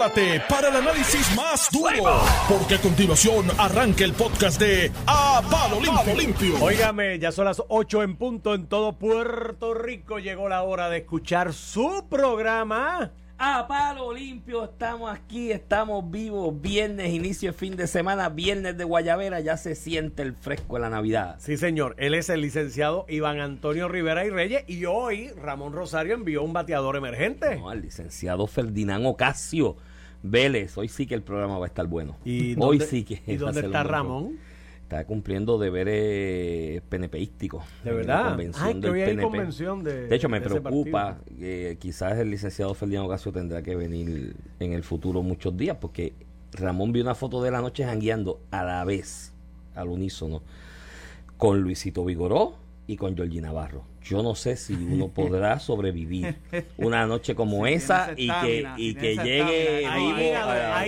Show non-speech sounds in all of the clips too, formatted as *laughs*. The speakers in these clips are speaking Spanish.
prepárate para el análisis más duro, porque a continuación arranca el podcast de A Palo Limpio. Limpio. Óigame, ya son las 8 en punto en todo Puerto Rico. Llegó la hora de escuchar su programa. A palo limpio, estamos aquí, estamos vivos. Viernes, inicio de fin de semana, viernes de Guayavera, ya se siente el fresco de la Navidad. Sí, señor. Él es el licenciado Iván Antonio Rivera y Reyes. Y hoy Ramón Rosario envió un bateador emergente. No, al licenciado Ferdinand Ocasio Vélez. Hoy sí que el programa va a estar bueno. ¿Y hoy dónde- sí que ¿Y *laughs* dónde está Ramón? Está cumpliendo deberes PNPísticos. ¿De verdad? Ay, que hoy hay PNP. convención de De hecho, me de preocupa que quizás el licenciado Ferdinand Ocasio tendrá que venir en el futuro muchos días, porque Ramón vio una foto de la noche jangueando a la vez, al unísono, con Luisito Vigoró y con Georgie Navarro. Yo no sé si uno *laughs* podrá sobrevivir una noche como esa y que, y que llegue. ¿Hay hígado, a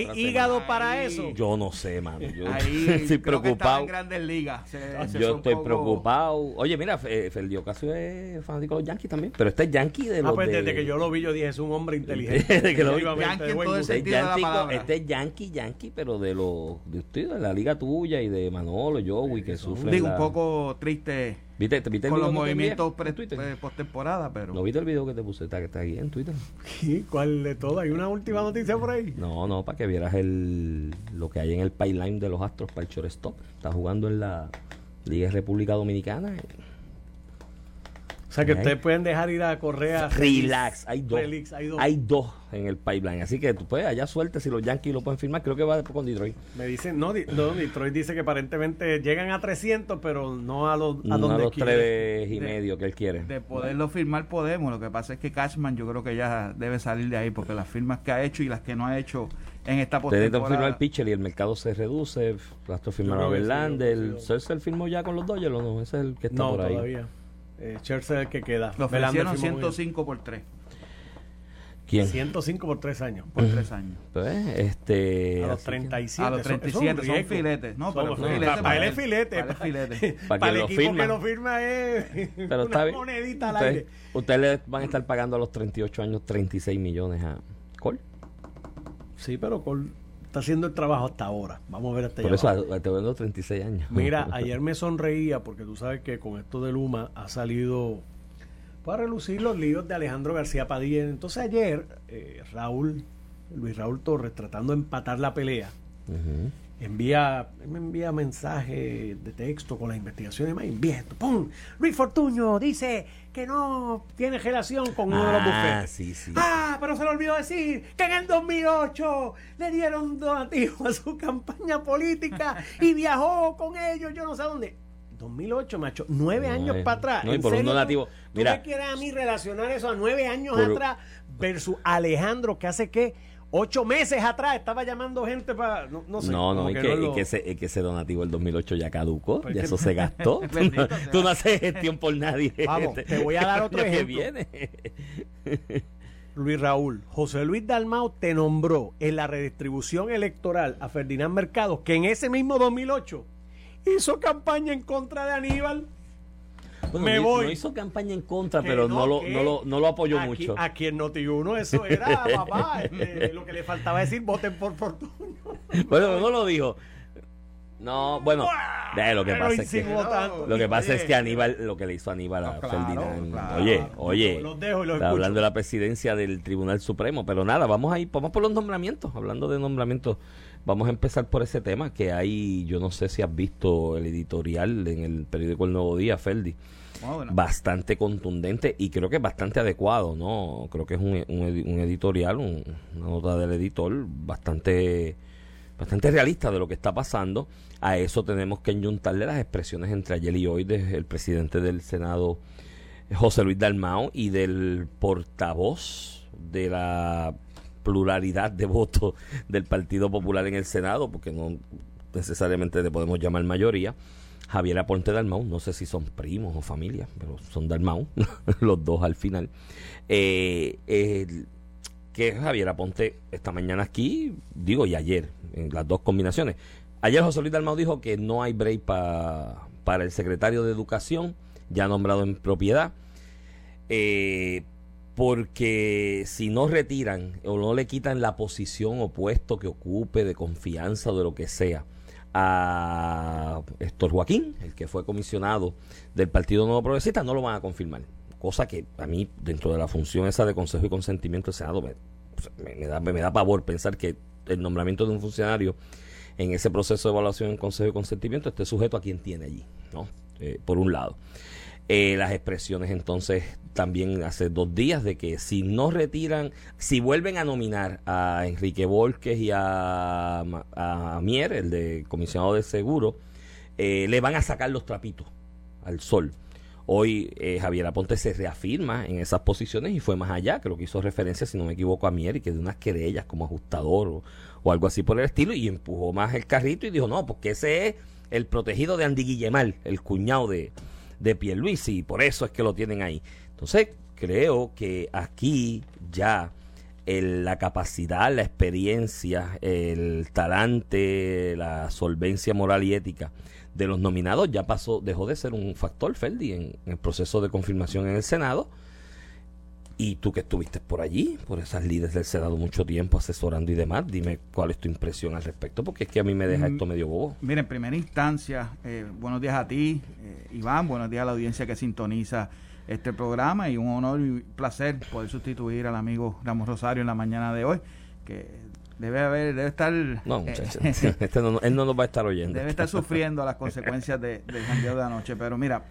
hay para Ahí. eso? Yo no sé, mano. Yo Ahí *laughs* estoy creo que estaba preocupado. en Grandes Ligas. Se- se Yo estoy poco- preocupado. Oye, mira, Fe- Ferdi Ocasio es fanático de los Yankees también. Pero este es Yankee de los Ah, pues de- desde que yo lo vi, yo dije, es un hombre inteligente. *laughs* Desde que lo vi. Definitivamente, Yankee de en buen todo el gusto. Este es, sentido de la Yankee, palabra. este es Yankee, Yankee, pero de los de ustedes, de la liga tuya y de Manolo, Joey, que. Digo, la- un poco triste ¿Viste, te- viste con los movimientos pre- postemporada, pero... ¿No viste el video que te puse? Está, está ahí en Twitter. ¿Cuál de todo? ¿Hay una última noticia por ahí? No, no, para que vieras el lo que hay en el pipeline de los Astros para el shortstop. Está jugando en la Liga República Dominicana. O sea, que ustedes pueden dejar ir a Correa. Relax, hay dos. Relix, hay dos. Hay dos en el pipeline. Así que tú puedes allá suerte si los Yankees lo pueden firmar. Creo que va después con Detroit. Me dicen, no, no, Detroit dice que aparentemente llegan a 300, pero no a los, a No a los quiere. tres y De- medio que él quiere. De poderlo firmar podemos, lo que pasa es que Cashman yo creo que ya debe salir de ahí porque las firmas que ha hecho y las que no ha hecho en esta Ustedes necesitan firmar el postemporada pitcher y el mercado se reduce. Astros firmaron a Verlander. Scherzer firmó ya con los Dodgers o no? Ese es el que está No, por ahí. todavía. Eh, Scherzer es el que queda. lo ofrecieron firmó con 105 por 3 ¿Quién? 105 por 3 años. por 3 años. Pues, este, A los así que- 37. A los eso- eso es un 37 son riesgo. filetes. No, Son pero filetes. filete para, para él es filete. Para él es filete. *laughs* Para Para el equipo que lo firma es *laughs* Pero una está bien. monedita al Ustedes, aire. ustedes le van a estar pagando a los 38 años 36 millones a Cole. Sí, pero Cole está haciendo el trabajo hasta ahora. Vamos a ver hasta Por eso te vendo 36 años. Mira, *laughs* ayer me sonreía porque tú sabes que con esto de Luma ha salido para relucir los líos de Alejandro García Padilla. Entonces ayer eh, Raúl, Luis Raúl Torres, tratando de empatar la pelea, Ujú. envía, él me envía mensaje de texto con las investigaciones más envía esto, ¡pum! Luis Fortuño dice que no tiene relación con uno de los Ah, bufetes. sí, sí. Ah, pero se le olvidó decir que en el 2008 le dieron donativo a su campaña política y viajó con ellos, yo no sé a dónde. 2008, macho, nueve No, años eh, para atrás. no, y ¿En por un serio tú- donativo, ¿Tú mira. me quieres a mí relacionar eso a nueve años Por- atrás versus Alejandro que hace que ocho meses atrás estaba llamando gente para. No, no sé. No, no, y que que, no y que ese, y que ese donativo del 2008 ya caducó, Pues ya que- eso se *laughs* gastó. tú, no, tú haces gestión por nadie. Vamos, este- te voy a dar *laughs* otro año que ejemplo. viene. Luis Raúl, José Luis Dalmau te nombró en la redistribución electoral a Ferdinand Mercado, que en ese mismo 2008 hizo campaña en contra de Aníbal. Bueno, Me no, voy. no hizo campaña en contra, Que pero no, lo, no, lo, no lo apoyó aquí- mucho. Aquí en Noti1 eso era, *laughs* papá. este, lo que le faltaba decir, voten por Fortunio. *laughs* Bueno, no lo dijo. No, bueno, ve, lo que Pero pasa es que tanto. lo que pasa es que Aníbal, lo que le hizo Aníbal a No, claro, Ferdinand. claro. Oye, oye, Los dejo y los está hablando de la presidencia del Tribunal Supremo, pero nada, vamos a ir, vamos por los nombramientos. Hablando de nombramientos, vamos a empezar por ese tema que hay, yo no sé si has visto el editorial en el periódico El Nuevo Día, Ferdi. Bueno, bueno. bastante contundente y creo que bastante adecuado, ¿no? Creo que es un, un un editorial, un- una nota del editor bastante bastante realista de lo que está pasando. A eso tenemos que enyuntarle las expresiones entre ayer y hoy del presidente del Senado, José Luis Dalmao, y del portavoz de la pluralidad de votos del Partido Popular en el Senado, porque no necesariamente le podemos llamar mayoría. Javier Aponte Dalmau, no sé si son primos o familia, pero son Dalmau, *laughs* los dos al final. Eh, que Javier Aponte esta mañana aquí, digo, y ayer, en las dos combinaciones. Ayer José Luis Dalmau dijo que no hay break pa- para el secretario de Educación, ya nombrado en propiedad. Eh, porque si no retiran o no le quitan la posición o puesto que ocupe de confianza o de lo que sea a Héctor Joaquín, el que fue comisionado del Partido Nuevo Progresista, no lo van a confirmar. Cosa que a mí, dentro de la función esa de consejo y consentimiento del Senado, me, me, da, me da pavor pensar que el nombramiento de un funcionario en ese proceso de evaluación en consejo y consentimiento esté sujeto a quien tiene allí, ¿no? Eh, por un lado. Eh, las expresiones entonces también hace dos días de que si no retiran, si vuelven a nominar a Enrique Volques y a, a Mier, el de comisionado de seguro, eh, le van a sacar los trapitos al sol. Hoy eh, Javier Aponte se reafirma en esas posiciones y fue más allá, creo que hizo referencia, si no me equivoco, a Mier y que de unas querellas como ajustador o, o, algo así por el estilo y empujó más el carrito y dijo, no, porque ese es el protegido de Andy Guillemal, el cuñado de, de Pierluisi y por eso es que lo tienen ahí. Entonces, creo que aquí ya la capacidad, la experiencia, el talante, la solvencia moral y ética de los nominados ya pasó, dejó de ser un factor, Ferdi, en, el proceso de confirmación en el Senado. Y tú que estuviste por allí, por esas líderes del Senado mucho tiempo asesorando y demás, dime cuál es tu impresión al respecto, porque es que a mí me deja esto medio bobo. Mira, en primera instancia, eh, buenos días a ti, eh, Iván, buenos días a la audiencia que sintoniza este programa y un honor y placer poder sustituir al amigo Ramos Rosario en la mañana de hoy, que debe haber, debe estar... No, eh, *laughs* este no, él no nos va a estar oyendo. Debe estar sufriendo las consecuencias de, del jangueo de anoche, pero mira,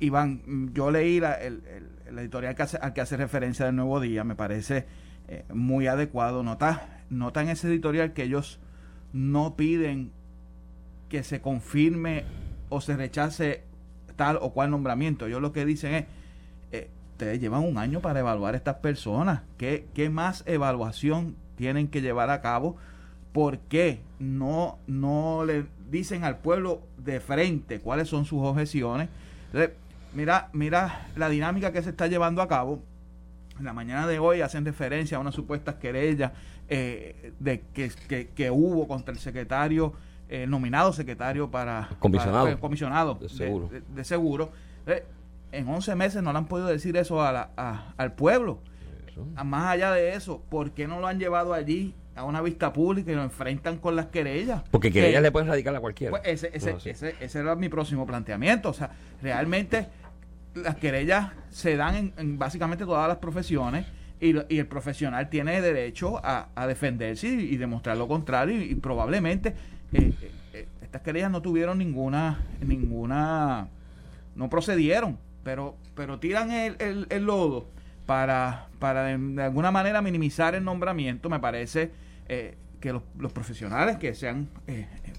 Iván, yo leí la, el el editorial que hace, al que hace referencia del Nuevo Día me parece eh, muy adecuado. Nota, nota en ese editorial que ellos no piden que se confirme o se rechace tal o cual nombramiento. Ellos lo que dicen es, eh, ustedes llevan un año para evaluar a estas personas. ¿Qué, ¿Qué, más evaluación tienen que llevar a cabo? ¿Por qué no, no le dicen al pueblo de frente cuáles son sus objeciones? Entonces, mira, mira la dinámica que se está llevando a cabo. En la mañana de hoy hacen referencia a unas supuestas querellas eh, de que, que, hubo contra el secretario, el nominado secretario para comisionado, comisionado de seguro. De, seguro. Eh, en 11 meses no le han podido decir eso a al pueblo. Más allá de eso, ¿por qué no lo han llevado allí a una vista pública y lo enfrentan con las querellas. Porque querellas le pueden radicar a cualquiera. Pues ese, ese, ese, ese, era mi próximo planteamiento. O sea, realmente las querellas se dan en, básicamente todas las profesiones y, y, el profesional tiene derecho a, defenderse y, demostrar lo contrario y, probablemente eh, eh, eh, estas querellas no tuvieron ninguna ninguna no procedieron pero pero tiran el, el, lodo para para de, alguna manera minimizar el nombramiento. Me parece que los, los, profesionales que se han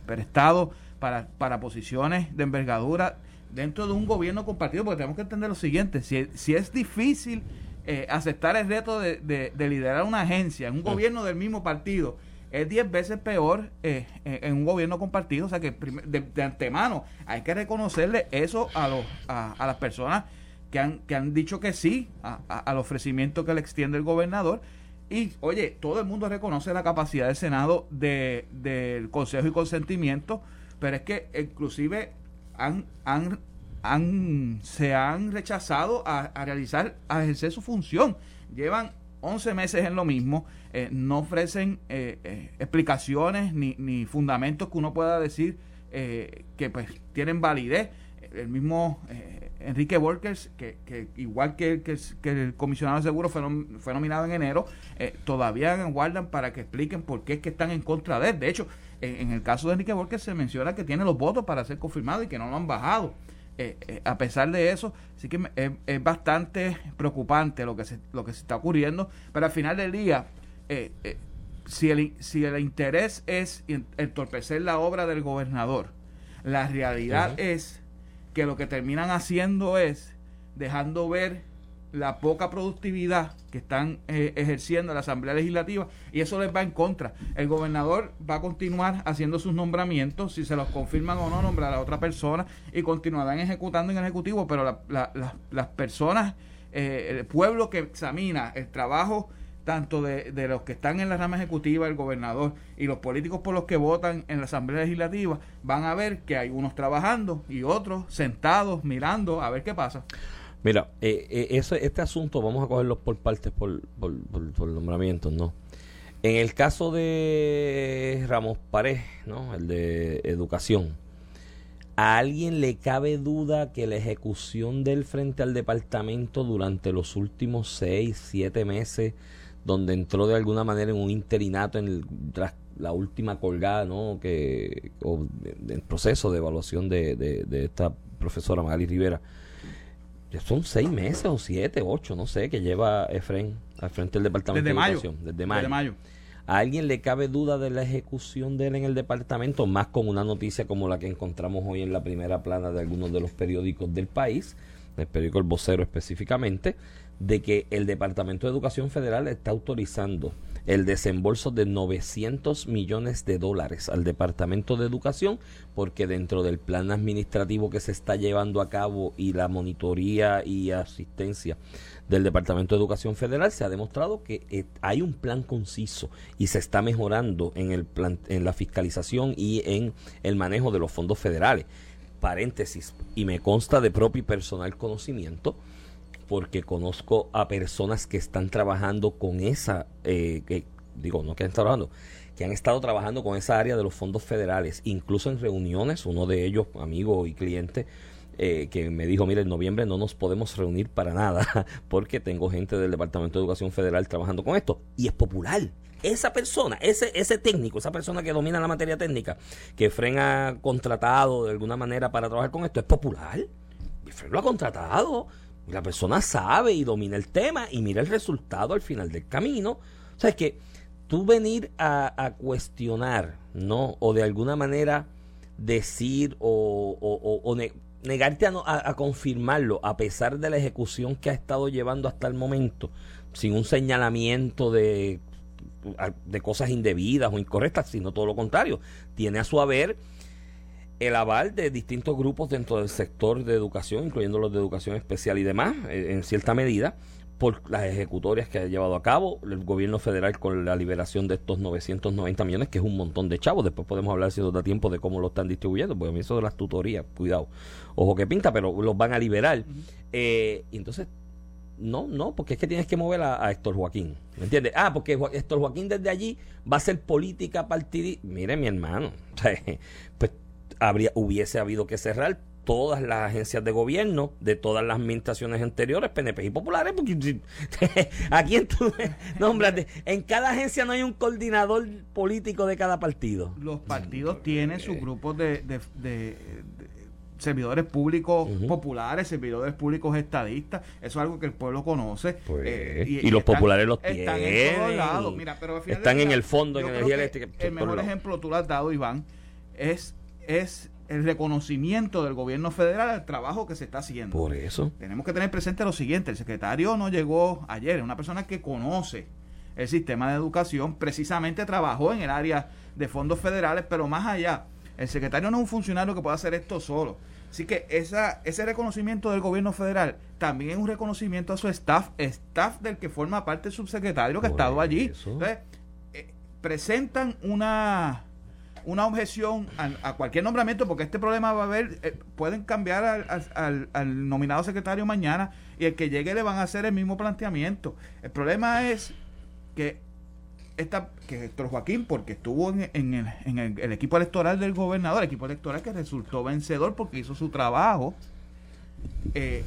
prestado para, para posiciones de envergadura dentro de un gobierno compartido, porque tenemos que entender lo siguiente, si, si es difícil eh, aceptar el reto de, de, liderar una agencia en un gobierno del mismo partido, es diez veces peor eh, en un gobierno compartido, o sea que de, antemano hay que reconocerle eso a, los, a, las personas que han, que han dicho que sí al ofrecimiento que le extiende el gobernador. Y oye, todo el mundo reconoce la capacidad del Senado de, del Consejo y consentimiento, pero es que inclusive han, han, han, se han rechazado a, realizar, a ejercer su función. Llevan 11 meses en lo mismo, eh, no ofrecen eh, eh, explicaciones ni, ni, fundamentos que uno pueda decir que pues tienen validez. El mismo Enrique Volkers, que, que igual que, que, el comisionado de seguro fue, fue nominado en enero, todavía guardan para que expliquen por qué es que están en contra de él. De hecho, en, el caso de Enrique Borges se menciona que tiene los votos para ser confirmado y que no lo han bajado. Eh, eh, a pesar de eso, sí que es, bastante preocupante lo que se, lo que se está ocurriendo, pero al final del día, eh, si, el, si el interés es entorpecer la obra del gobernador, la realidad es que lo que terminan haciendo es dejando ver la poca productividad que están eh, ejerciendo en la Asamblea Legislativa y eso les va en contra. El gobernador va a continuar haciendo sus nombramientos, si se los confirman o no, nombrar a otra persona y continuarán ejecutando en el Ejecutivo, pero las personas, eh, el pueblo que examina el trabajo tanto de, de, los que están en la rama ejecutiva, el gobernador y los políticos por los que votan en la Asamblea Legislativa, van a ver que hay unos trabajando y otros sentados mirando a ver qué pasa. Mira, eh, eh, este asunto vamos a cogerlo por partes, por, por, por, nombramientos, ¿no? En el caso de Ramos Pared, ¿no? El de educación, ¿a alguien le cabe duda que la ejecución del frente al departamento durante los últimos seis, siete meses, donde entró de alguna manera en un interinato en tras la última colgada, ¿no? Que, o el proceso de evaluación de, de, de esta profesora Magali Rivera, son seis meses o siete, ocho, no sé, que lleva Efren al frente del Departamento desde de mayo, Educación. Desde mayo. ¿A alguien le cabe duda de la ejecución de él en el departamento? Más con una noticia como la que encontramos hoy en la primera plana de algunos de los periódicos del país, el periódico El Vocero específicamente, de que el Departamento de Educación Federal está autorizando el desembolso de 900 millones de dólares al Departamento de Educación porque dentro del plan administrativo que se está llevando a cabo y la monitoría y asistencia del Departamento de Educación Federal se ha demostrado que eh, hay un plan conciso y se está mejorando en el plan, en la fiscalización y en el manejo de los fondos federales. Paréntesis, y me consta de propio y personal conocimiento porque conozco a personas que están trabajando con esa, eh, que, digo, no que están trabajando, que han estado trabajando con esa área de los fondos federales, incluso en reuniones, uno de ellos, amigo y cliente, eh, que me dijo, mire, en noviembre no nos podemos reunir para nada, *laughs* porque tengo gente del Departamento de Educación Federal trabajando con esto, y es popular. Esa persona, ese, ese técnico, esa persona que domina la materia técnica, que Fren ha contratado de alguna manera para trabajar con esto, es popular. Y Fren lo ha contratado la persona sabe y domina el tema y mira el resultado al final del camino. O sea, es que tú venir a, cuestionar, ¿no? O de alguna manera decir o, negarte a, a, confirmarlo a pesar de la ejecución que ha estado llevando hasta el momento, sin un señalamiento de, de cosas indebidas o incorrectas, sino todo lo contrario. Tiene a su haber el aval de distintos grupos dentro del sector de educación, incluyendo los de educación especial y demás, eh, en cierta medida, por las ejecutorias que ha llevado a cabo el gobierno federal con la liberación de estos 990 millones, que es un montón de chavos. Después podemos hablar, si nos da tiempo, de cómo lo están distribuyendo, porque a mí eso de las tutorías, cuidado, ojo que pinta, pero los van a liberar. Eh, entonces, no, no, porque es que tienes que mover a, Héctor Joaquín. ¿Me entiendes? Ah, porque Héctor Joaquín desde allí va a ser política partidista. Mire, mi hermano, *laughs* pues habría, hubiese habido que cerrar todas las agencias de gobierno de todas las administraciones anteriores, PNP y populares, porque *laughs* aquí en tu *laughs* nómbrate, en cada agencia no hay un coordinador político de cada partido. Los partidos tienen sus grupos de, de, servidores públicos populares, servidores públicos estadistas, eso es algo que el pueblo conoce. Pues, eh, y, los populares los tienen. Están en todos lados. Mira, pero están en el fondo en energía eléctrica. El mejor ejemplo tú lo has dado, Iván, es es el reconocimiento del gobierno federal al trabajo que se está haciendo. Por eso. Tenemos que tener presente lo siguiente, el secretario no llegó ayer, es una persona que conoce el sistema de educación, precisamente trabajó en el área de fondos federales, pero más allá, el secretario no es un funcionario que pueda hacer esto solo. Así que esa, ese reconocimiento del gobierno federal también es un reconocimiento a su staff, staff del que forma parte el subsecretario que ha estado allí. Entonces, eh, presentan una una objeción a, cualquier nombramiento, porque este problema va a haber, eh, pueden cambiar al, al, nominado secretario mañana y el que llegue le van a hacer el mismo planteamiento. El problema es que esta, que Héctor Joaquín, porque estuvo en, el, en el, equipo electoral del gobernador, el equipo electoral que resultó vencedor porque hizo su trabajo, eh,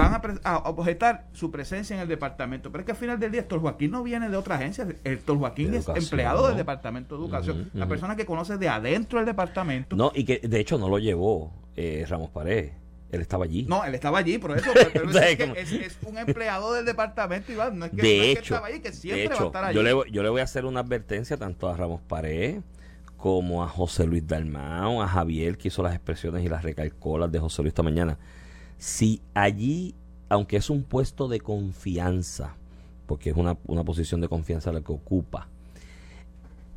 van a, objetar su presencia en el departamento. Pero es que al final del día, Héctor Joaquín no viene de otra agencia. Héctor Joaquín es empleado del Departamento de Educación. La persona que conoce de adentro del departamento. No, y que de hecho no lo llevó eh, Ramos Paredes. Él estaba allí. No, él estaba allí, por eso. *laughs* es, un empleado del departamento, Iván. No es que, de hecho, estaba allí, que siempre va a estar allí. Yo le, yo le voy a hacer una advertencia tanto a Ramos Paredes como a José Luis Dalmao, a Javier, que hizo las expresiones y las recalcó las de José Luis esta mañana si allí, aunque es un puesto de confianza, porque es una, posición de confianza la que ocupa,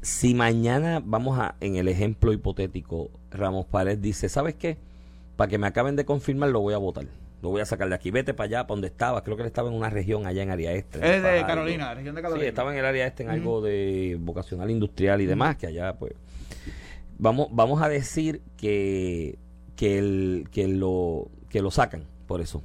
si mañana vamos a, en el ejemplo hipotético, Ramos Pared dice, ¿sabes qué? Para que me acaben de confirmar, lo voy a votar. Lo voy a sacar de aquí. Vete para allá, para donde estaba. Creo que él estaba en una región allá en área este. Es de Carolina, región de Carolina. Sí, estaba en el área este en algo de vocacional industrial y demás, que allá, pues. Vamos, vamos a decir que, que, el, que lo que lo sacan por eso.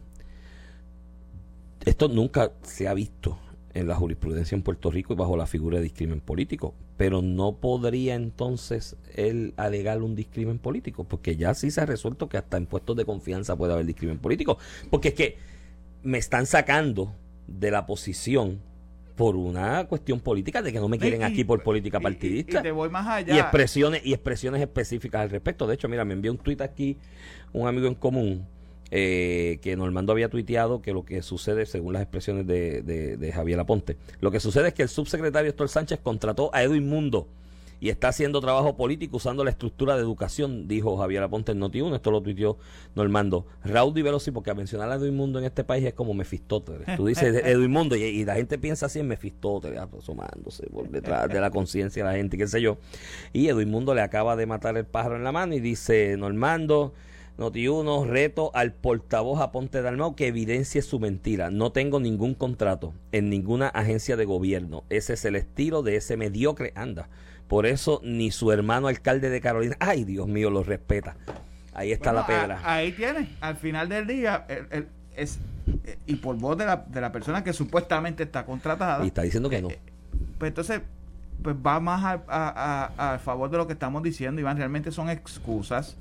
Esto nunca se ha visto en la jurisprudencia en Puerto Rico y bajo la figura de discrimen político. Pero no podría entonces él alegar un discrimen político, porque ya sí se ha resuelto que hasta en puestos de confianza puede haber discrimen político. Porque es que me están sacando de la posición por una cuestión política de que no me quieren aquí por política partidista. Y, te voy más allá. Y expresiones, y expresiones específicas al respecto. De hecho, mira, me envió un tuit aquí un amigo en común eh, que Normando había tuiteado que lo que sucede, según las expresiones de, de, Javier Aponte, lo que sucede es que el subsecretario Héctor Sánchez contrató a Edwin Mundo y está haciendo trabajo político usando la estructura de educación, dijo Javier Aponte en Noti1, esto lo tuiteó Normando. Raúl Di Velosi, porque a mencionar a Edwin Mundo en este país es como Mefistóteles. Tú dices *laughs* Edwin Mundo y, la gente piensa así en Mefistóteles, asomándose por detrás de la conciencia de la gente, qué sé yo. Y Edwin Mundo le acaba de matar el pájaro en la mano y dice, Normando, Noti uno, reto al portavoz Aponte Dalmau que evidencie su mentira. No tengo ningún contrato en ninguna agencia de gobierno. Ese es el estilo de ese mediocre. Anda. Por eso ni su hermano alcalde de Carolina, ay Dios mío, lo respeta. Ahí está la pedra. ahí tiene. Al final del día, es, y por voz de la, de la persona que supuestamente está contratada. Y está diciendo que no. Eh, pues entonces pues va más a, a, favor de lo que estamos diciendo, Iván. Realmente son excusas.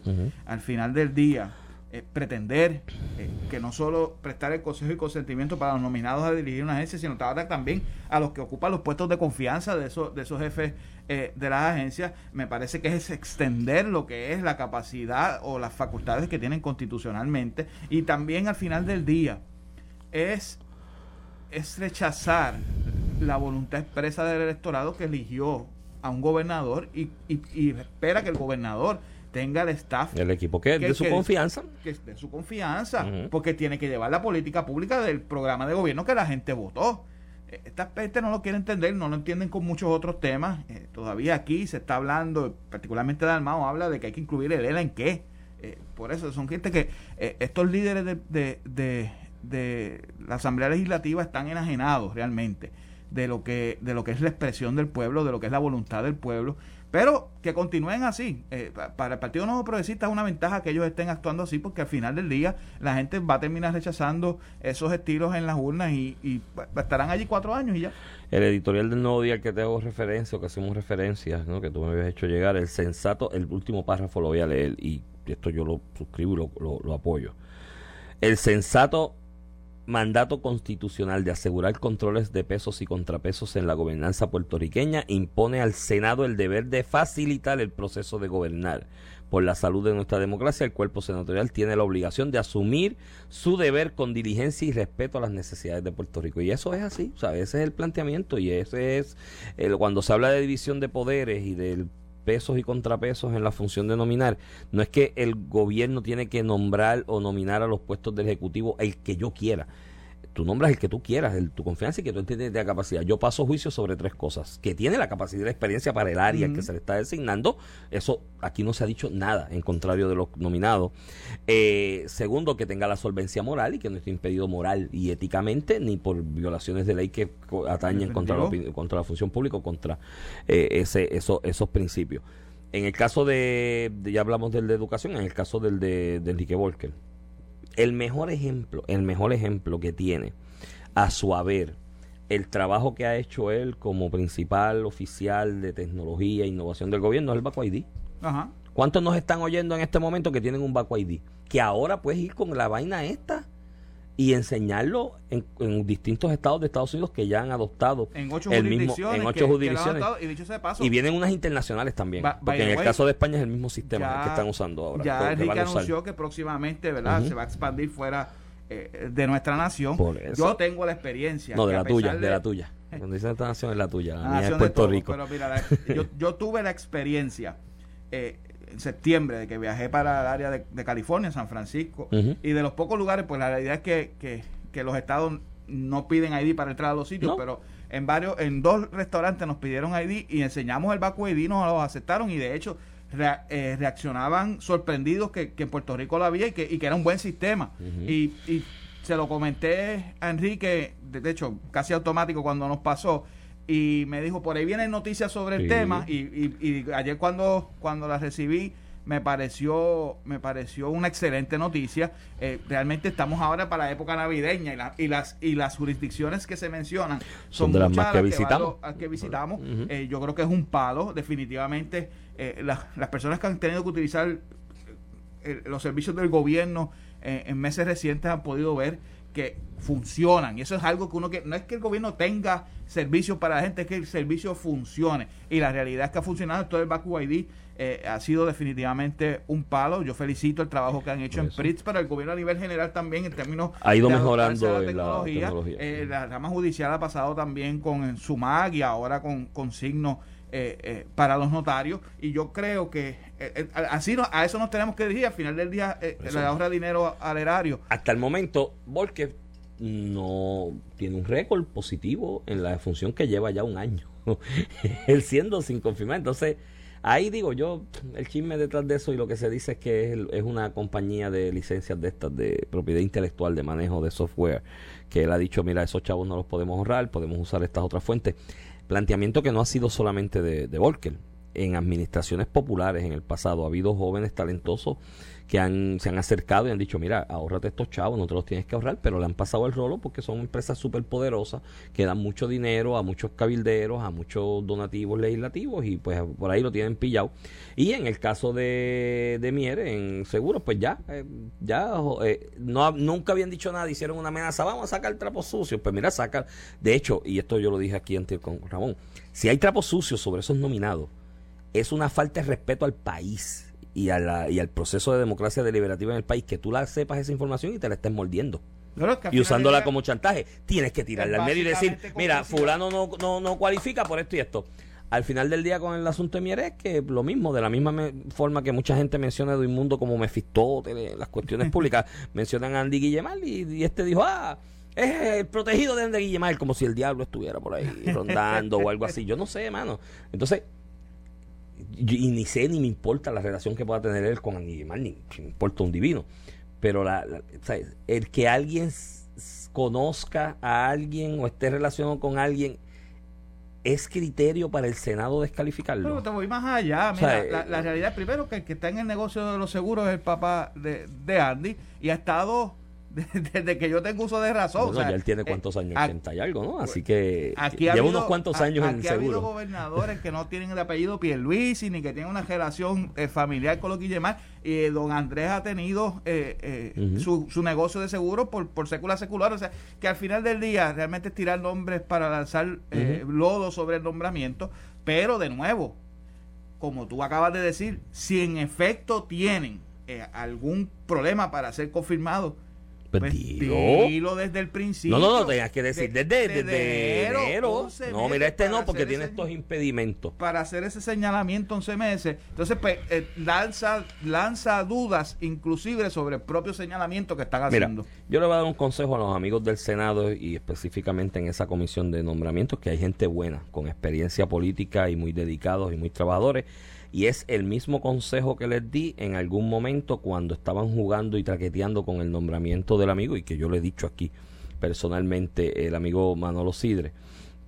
Al final del día, eh, pretender eh, que no solo prestar el consejo y consentimiento para los nominados a dirigir una agencia, sino también a los que ocupan los puestos de confianza de esos, de esos jefes eh, de las agencias, me parece que es extender lo que es la capacidad o las facultades que tienen constitucionalmente. Y también al final del día, es, es rechazar la voluntad expresa del electorado que eligió a un gobernador y, y, espera que el gobernador tenga el staff. El equipo que, de su confianza. Que de su confianza, porque tiene que llevar la política pública del programa de gobierno que la gente votó. Eh, esta gente no lo quiere entender, no lo entienden con muchos otros temas. Eh, todavía aquí se está hablando, particularmente Dalmao habla de que hay que incluir el ELA en qué. Eh, por eso son gente que estos líderes de, de, de, de la Asamblea Legislativa están enajenados realmente de lo que de lo que es la expresión del pueblo, de lo que es la voluntad del pueblo, pero que continúen así. Eh, para el Partido Nuevo Progresista es una ventaja que ellos estén actuando así porque al final del día la gente va a terminar rechazando esos estilos en las urnas y, y estarán allí cuatro años y ya. El editorial del Nuevo Día al que te hago referencia o que hacemos referencia, ¿no? que tú me habías hecho llegar, el sensato, el último párrafo lo voy a leer y esto yo lo suscribo y lo, lo apoyo. El sensato mandato constitucional de asegurar controles de pesos y contrapesos en la gobernanza puertorriqueña impone al Senado el deber de facilitar el proceso de gobernar. Por la salud de nuestra democracia, el cuerpo senatorial tiene la obligación de asumir su deber con diligencia y respeto a las necesidades de Puerto Rico. Y eso es así, o ese es el planteamiento y ese es el, cuando se habla de división de poderes y del pesos y contrapesos en la función de nominar, no es que el gobierno tiene que nombrar o nominar a los puestos del Ejecutivo el que yo quiera tú nombras el que tú quieras, el, tu confianza y que tú entiendes de la capacidad. Yo paso juicio sobre tres cosas. Que tiene la capacidad y la experiencia para el área que se le está designando. Eso aquí no se ha dicho nada, en contrario de los nominados. Eh, segundo, que tenga la solvencia moral y que no esté impedido moral y éticamente ni por violaciones de ley que atañen contra la, contra la función pública o contra eh, ese, eso, esos principios. En el caso de, ya hablamos del de educación, en el caso del de, de Enrique Volker el mejor ejemplo, el mejor ejemplo que tiene a su haber el trabajo que ha hecho él como principal oficial de tecnología e innovación del gobierno es el Baco ID. Ajá. ¿Cuántos nos están oyendo en este momento que tienen un Baco ID? Que ahora puedes ir con la vaina esta y enseñarlo en, distintos estados de Estados Unidos que ya han adoptado en ocho el mismo en ocho jurisdicciones. y, vienen unas internacionales también porque en el caso de España es el mismo sistema que están usando ahora ya Enrique anunció que próximamente verdad se va a expandir fuera eh, de nuestra nación. Yo tengo la experiencia no de la tuya de, la tuya. Cuando dice esta nación es la tuya la, *laughs* mía es Puerto Rico. pero mira yo, yo tuve la experiencia eh, en septiembre de que viajé para el área de, California, San Francisco, y de los pocos lugares, pues la realidad es que, que, los estados no piden ID para entrar a los sitios, pero en varios, en dos restaurantes nos pidieron ID y enseñamos el Baco ID, nos lo aceptaron y de hecho eh, reaccionaban sorprendidos que, en Puerto Rico lo había y que, y que era un buen sistema. y, y se lo comenté a Enrique, de hecho, casi automático cuando nos pasó y me dijo, por ahí vienen noticias sobre el tema y, y, ayer cuando, cuando las recibí me pareció me pareció una excelente noticia. Eh, realmente estamos ahora para la época navideña y, la, y las y las jurisdicciones que se mencionan son, de las más que visitamos. Que, visitamos. Eh, yo creo que es un palo, definitivamente. Eh, las personas que han tenido que utilizar los servicios del gobierno en meses recientes han podido ver que funcionan. Y eso es algo que uno que no es que el gobierno tenga servicios para la gente, es que el servicio funcione. Y la realidad es que ha funcionado. Todo el Baku ID eh, ha sido definitivamente un palo. Yo felicito el trabajo que han hecho en PRITS, pero el gobierno a nivel general también en términos ha ido mejorando la tecnología. Eh, la, rama judicial ha pasado también con SUMAG y ahora con, con signo eh, para los notarios. Y yo creo que así a eso nos tenemos que dirigir. Al final del día le ahorra dinero al erario. Hasta el momento, Volker no tiene un récord positivo en la función que lleva ya un año. *laughs* Él siendo sin confirmar. Entonces, ahí digo yo, el chisme detrás de eso y lo que se dice es que es, una compañía de licencias de estas, de propiedad intelectual, de manejo de software, que él ha dicho, mira, esos chavos no los podemos ahorrar, podemos usar estas otras fuentes. Planteamiento que no ha sido solamente de, de. En administraciones populares en el pasado ha habido jóvenes talentosos que han, se han acercado y han dicho, mira, ahórrate estos chavos, no te los tienes que ahorrar, pero le han pasado el rolo porque son empresas súper poderosas que dan mucho dinero a muchos cabilderos, a muchos donativos legislativos y pues por ahí lo tienen pillado. Y en el caso de, de Mier, en seguros, pues ya, eh, ya eh, no, nunca habían dicho nada, hicieron una amenaza, vamos a sacar trapos sucios, pues mira, saca, de hecho, y esto yo lo dije aquí antes con Ramón, si hay trapos sucios sobre esos nominados, es una falta de respeto al país y, a la, y al proceso de democracia deliberativa en el país, que tú la sepas esa información y te la estés mordiendo. y usándola como chantaje, tienes que tirarla al medio y decir, mira, fulano no, no, no cualifica por esto y esto al final del día con el asunto de Mieres, que lo mismo, de la misma forma que mucha gente menciona de Inmundo como Mefistóteles, las cuestiones públicas, *laughs* mencionan a Andy Guillemal y, este dijo, ah, es el protegido de Andy Guillemal, como si el diablo estuviera por ahí rondando o algo así. Yo no sé, hermano. Entonces, y ni sé ni me importa la relación que pueda tener él con animal, ni me importa un divino. Pero la, el que alguien conozca a alguien o esté relacionado con alguien es criterio para el Senado descalificarlo. Pero te voy más allá. Mira, la, la, realidad primero que el que está en el negocio de los seguros es el papá de, de Andy y ha estado *laughs* desde que yo tengo uso de razón. ya él tiene eh, cuántos años, 80 y algo, ¿no? Así que lleva unos cuantos años en aquí ha habido gobernadores que no *laughs* tienen el apellido Pierluisi ni que tienen una relación eh, familiar con los Guillemar. Y don Andrés ha tenido eh, su, su, negocio de seguro por, por sécula secular. O sea, que al final del día realmente es tirar nombres para lanzar lodo sobre el nombramiento. Pero de nuevo, como tú acabas de decir, si en efecto tienen algún problema para ser confirmados pues, pues dilo. desde el principio. No, no, no, tenías que decir desde, desde, enero. No, mira, este no, porque tiene estos impedimentos. Para hacer ese señalamiento 11 meses. Entonces, pues, eh, lanza, lanza dudas, inclusive sobre el propio señalamiento que están haciendo. yo le voy a dar un consejo a los amigos del Senado y específicamente en esa comisión de nombramientos, que hay gente buena, con experiencia política y muy dedicados y muy trabajadores y es el mismo consejo que les di en algún momento cuando estaban jugando y traqueteando con el nombramiento del amigo y que yo le he dicho aquí personalmente el amigo Manolo Sidre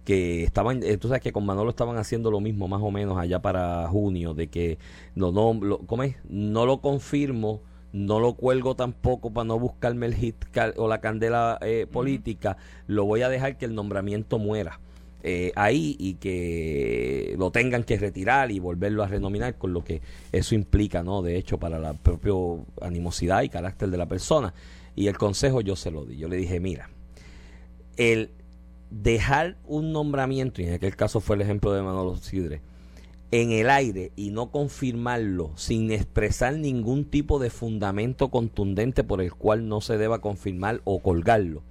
que estaban, eh, tú sabes que con Manolo estaban haciendo lo mismo más o menos allá para junio, de que no, no, lo, ¿cómo es? no lo confirmo, no lo cuelgo tampoco para no buscarme el hit o la candela eh, política, lo voy a dejar que el nombramiento muera. Eh, ahí y que lo tengan que retirar y volverlo a renominar con lo que eso implica, ¿no? De hecho, para la propia animosidad y carácter de la persona. Y el consejo yo se lo di. Yo le dije, mira, el dejar un nombramiento, y en aquel caso fue el ejemplo de Manolo Sidre, en el aire y no confirmarlo sin expresar ningún tipo de fundamento contundente por el cual no se deba confirmar o colgarlo,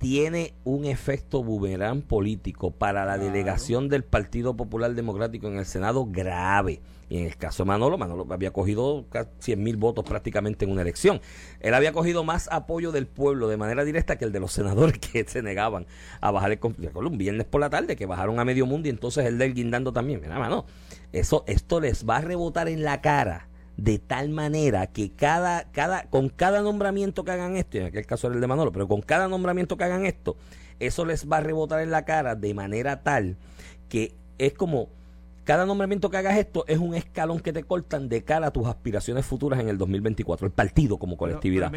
tiene un efecto boomerang político para la delegación del Partido Popular Democrático en el Senado grave. Y en el caso de Manolo, Manolo había cogido 100 mil votos prácticamente en una elección. Él había cogido más apoyo del pueblo de manera directa que el de los *laughs* senadores que se negaban a bajar el un viernes por la tarde, que bajaron a medio mundo y entonces el del guindando también. Mira, mano, eso, esto les va a rebotar en la cara de tal manera que cada, cada, con cada nombramiento que hagan esto, en aquel caso era el de Manolo, pero con cada nombramiento que hagan esto, eso les va a rebotar en la cara de manera tal que es como cada nombramiento que hagas esto es un escalón que te cortan de cara a tus aspiraciones futuras en el 2024, el partido como colectividad.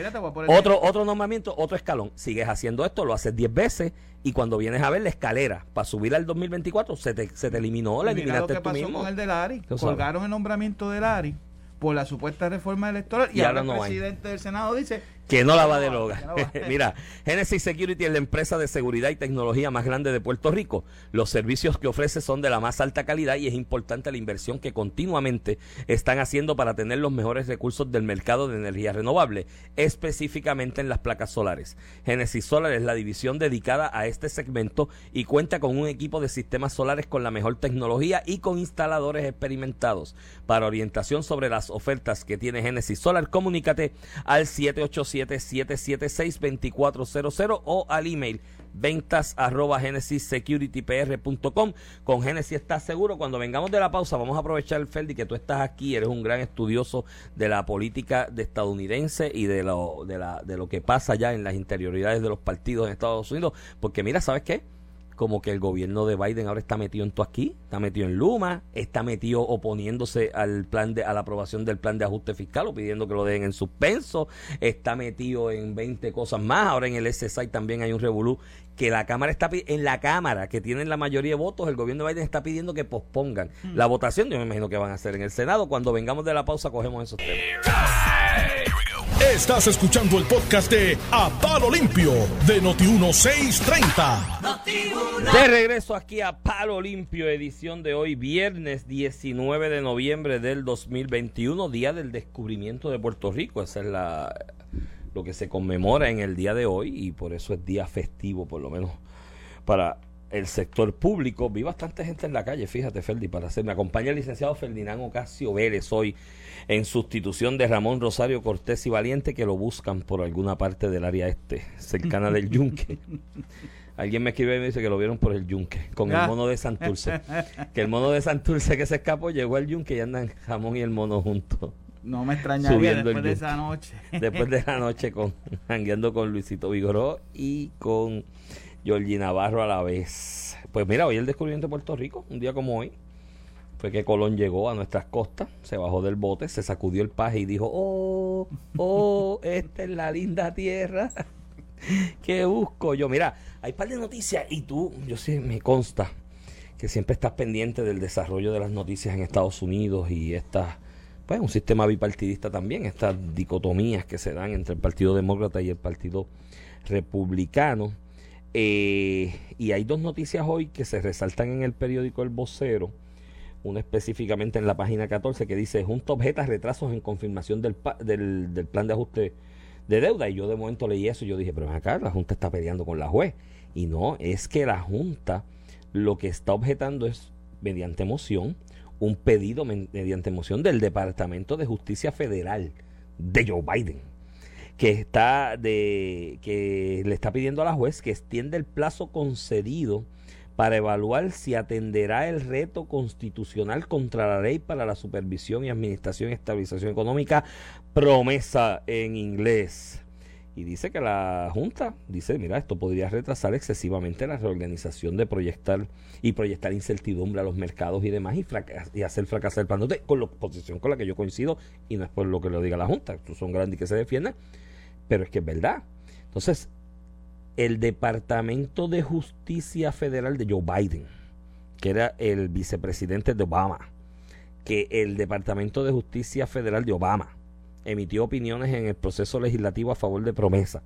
otro, otro nombramiento, otro escalón. Sigues haciendo esto, lo haces 10 veces y cuando vienes a ver la escalera para subir al 2024 se te, se te eliminó, la eliminaste tú mismo. con el de Lari. Colgaron el nombramiento de Lari por la supuesta reforma electoral y, ahora, el presidente del Senado dice que no la va a derogar. *laughs* Mira, Genesis Security es la empresa de seguridad y tecnología más grande de Puerto Rico. Los servicios que ofrece son de la más alta calidad y es importante la inversión que continuamente están haciendo para tener los mejores recursos del mercado de energía renovable, específicamente en las placas solares. Genesis Solar es la división dedicada a este segmento y cuenta con un equipo de sistemas solares con la mejor tecnología y con instaladores experimentados. Para orientación sobre las ofertas que tiene Genesis Solar, comunícate al 787 776-2400 o al email ventas arroba genesissecuritypr.com. Con Genesis estás seguro. Cuando vengamos de la pausa, vamos a aprovechar, Ferdi, que tú estás aquí, eres un gran estudioso de la política de estadounidense y de lo, de, la, de lo que pasa ya en las interioridades de los partidos en Estados Unidos. Porque mira, ¿sabes qué? Como que el gobierno de Biden ahora está metido en todo aquí, está metido en Luma, está metido oponiéndose al plan de a la aprobación del plan de ajuste fiscal o pidiendo que lo dejen en suspenso, está metido en 20 cosas más, ahora en el SSI también hay un revolú que la Cámara está en la Cámara que tienen la mayoría de votos, el gobierno de Biden está pidiendo que pospongan hmm. la votación, yo me imagino que van a hacer en el Senado, cuando vengamos de la pausa cogemos esos temas. Estás escuchando el podcast de A Palo Limpio de Noti1630. De regreso aquí a Palo Limpio, edición de hoy, viernes 19 de noviembre del 2021, día del descubrimiento de Puerto Rico. Esa es la, lo que se conmemora en el día de hoy y por eso es día festivo, por lo menos para el sector público. Vi bastante gente en la calle, fíjate, Ferdi, para hacer. Me acompaña el licenciado Ferdinand Ocasio Vélez hoy en sustitución de Ramón Rosario Cortés y Valiente, que lo buscan por alguna parte del área este, cercana del Yunque. *laughs* Alguien me escribe y me dice que lo vieron por el Yunque, con el ah. mono de Santurce. que el mono de Santurce que se escapó llegó al Yunque y andan jamón y el mono juntos. No me extrañaría después de esa noche. después de *laughs* la noche con jangueando con Luisito Vigoró y con Georgie Navarro a la vez. Pues mira, hoy el descubrimiento de Puerto Rico, un día como hoy, fue que Colón llegó a nuestras costas, se bajó del bote, se sacudió el paje y dijo, oh, oh, *laughs* esta es la linda tierra que busco yo. Mira, hay un par de noticias y tú, yo sé, me consta que siempre estás pendiente del desarrollo de las noticias en Estados Unidos y estas, pues un sistema bipartidista también, estas dicotomías que se dan entre el Partido Demócrata y el Partido Republicano. Eh, y hay dos noticias hoy que se resaltan en el periódico El Vocero, una específicamente en la página 14 que dice, Junta objeta retrasos en confirmación del, del, plan de ajuste de deuda. Y yo de momento leí eso y yo dije, pero acá la Junta está peleando con la juez. Y no, es que la Junta lo que está objetando es, mediante moción, un pedido mediante moción del Departamento de Justicia Federal de Joe Biden que está de que le está pidiendo a la juez que extienda el plazo concedido para evaluar si atenderá el reto constitucional contra la ley para la supervisión y administración y estabilización económica, promesa en inglés. Y dice que la Junta dice, mira, esto podría retrasar excesivamente la reorganización de proyectar y proyectar incertidumbre a los mercados y demás y, hacer fracasar el plan. con la posición con la que yo coincido, y no es por lo que lo diga la Junta, estos son grandes que se defienden, pero es que es verdad. Entonces, el Departamento de Justicia Federal de Joe Biden, que era el vicepresidente de Obama, que el Departamento de Justicia Federal de Obama emitió opiniones en el proceso legislativo a favor de promesa.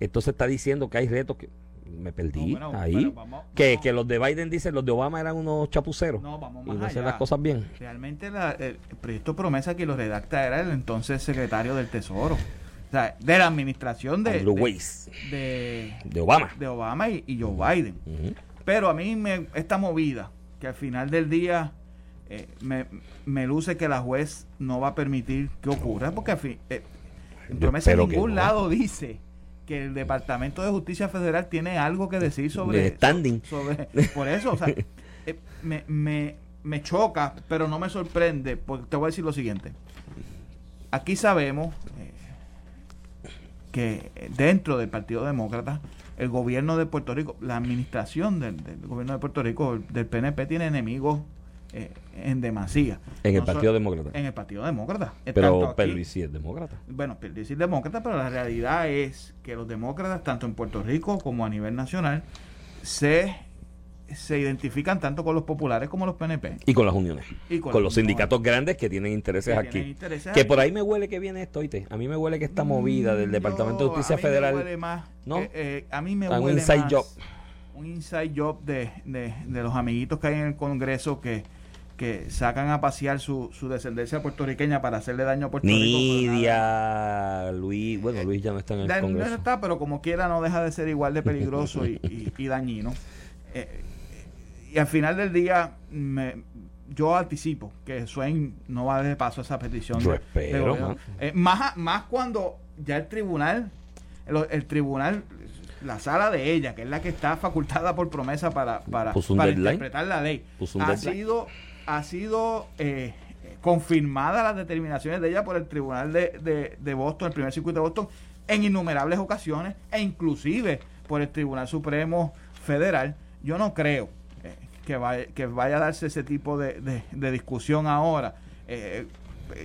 Entonces está diciendo que hay retos que me perdí ahí. que, que los de Biden dicen los de Obama eran unos chapuceros no, vamos y no hacen las cosas bien. Realmente el proyecto promesa que lo redacta era el entonces secretario del Tesoro de la administración de, de, Obama. De Obama y, Joe Biden. Pero a mí me, esta movida, que al final del día eh, me, luce que la juez no va a permitir que ocurra, porque al fin, eh, en ningún lado dice que el Departamento de Justicia Federal tiene algo que decir sobre... standing. por eso, o sea, *laughs* eh, me, me, me choca, pero no me sorprende, porque te voy a decir lo siguiente. Aquí sabemos, que dentro del Partido Demócrata, el gobierno de Puerto Rico, la administración del, gobierno de Puerto Rico, del PNP, tiene enemigos eh, en demasía. En el Partido so- Demócrata. En el Partido Demócrata. Pero Pierluisi es demócrata. bueno, Pierluisi es demócrata, pero la realidad es que los demócratas, tanto en Puerto Rico como a nivel nacional, se, se identifican tanto con los populares como los PNP. Y con las uniones. Y con, con los sindicatos grandes que tienen intereses Que aquí. tienen intereses que aquí. por ahí me huele que viene esto, oíste. A mí me huele que esta movida del Mm, Departamento yo- de Justicia a mí me Federal. huele más, ¿no? eh, eh, a mí me Ah, un huele inside más job. un inside job de, de, de los amiguitos que hay en el Congreso que, que sacan a pasear su, su descendencia puertorriqueña para hacerle daño a Puerto Rico. Nidia, Luis. Bueno, Luis ya no está en el no Congreso. está, pero como quiera no deja de ser igual de peligroso y, *laughs* y- y dañino. Eh, y al final del día, me- yo anticipo que Swain no va a dar paso a esa petición. Yo de- espero, de. Eh, más, más cuando ya el tribunal, el, el tribunal, la sala de ella, que es la que está facultada por promesa para, para, para interpretar la ley, ha deadline. sido, ha sido eh, confirmada las determinaciones de ella por el tribunal de, de, Boston, el primer circuito de Boston, en innumerables ocasiones, e inclusive por el Tribunal Supremo Federal. Yo no creo eh, que, vaya, que vaya a darse ese tipo de, de- discusión ahora. eh,